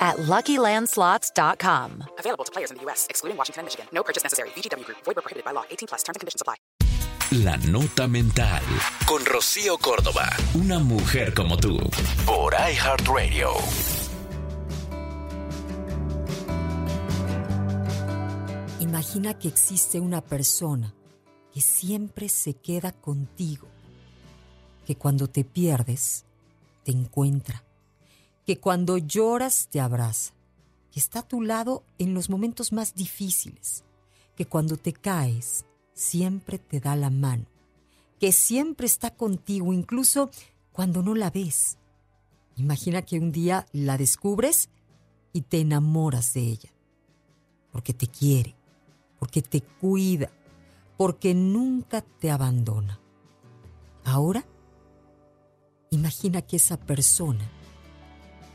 at LuckyLandSlots.com. Available to players in the U.S., excluding Washington and Michigan. No purchase necessary. VGW Group. Void where prohibited by law. 18 plus. Terms and conditions apply. La Nota Mental. Con Rocío Córdoba. Una mujer como tú. Por iHeartRadio. Imagina que existe una persona que siempre se queda contigo, que cuando te pierdes, te encuentra, que cuando lloras te abraza, que está a tu lado en los momentos más difíciles, que cuando te caes siempre te da la mano, que siempre está contigo incluso cuando no la ves. Imagina que un día la descubres y te enamoras de ella, porque te quiere, porque te cuida, porque nunca te abandona. Ahora, imagina que esa persona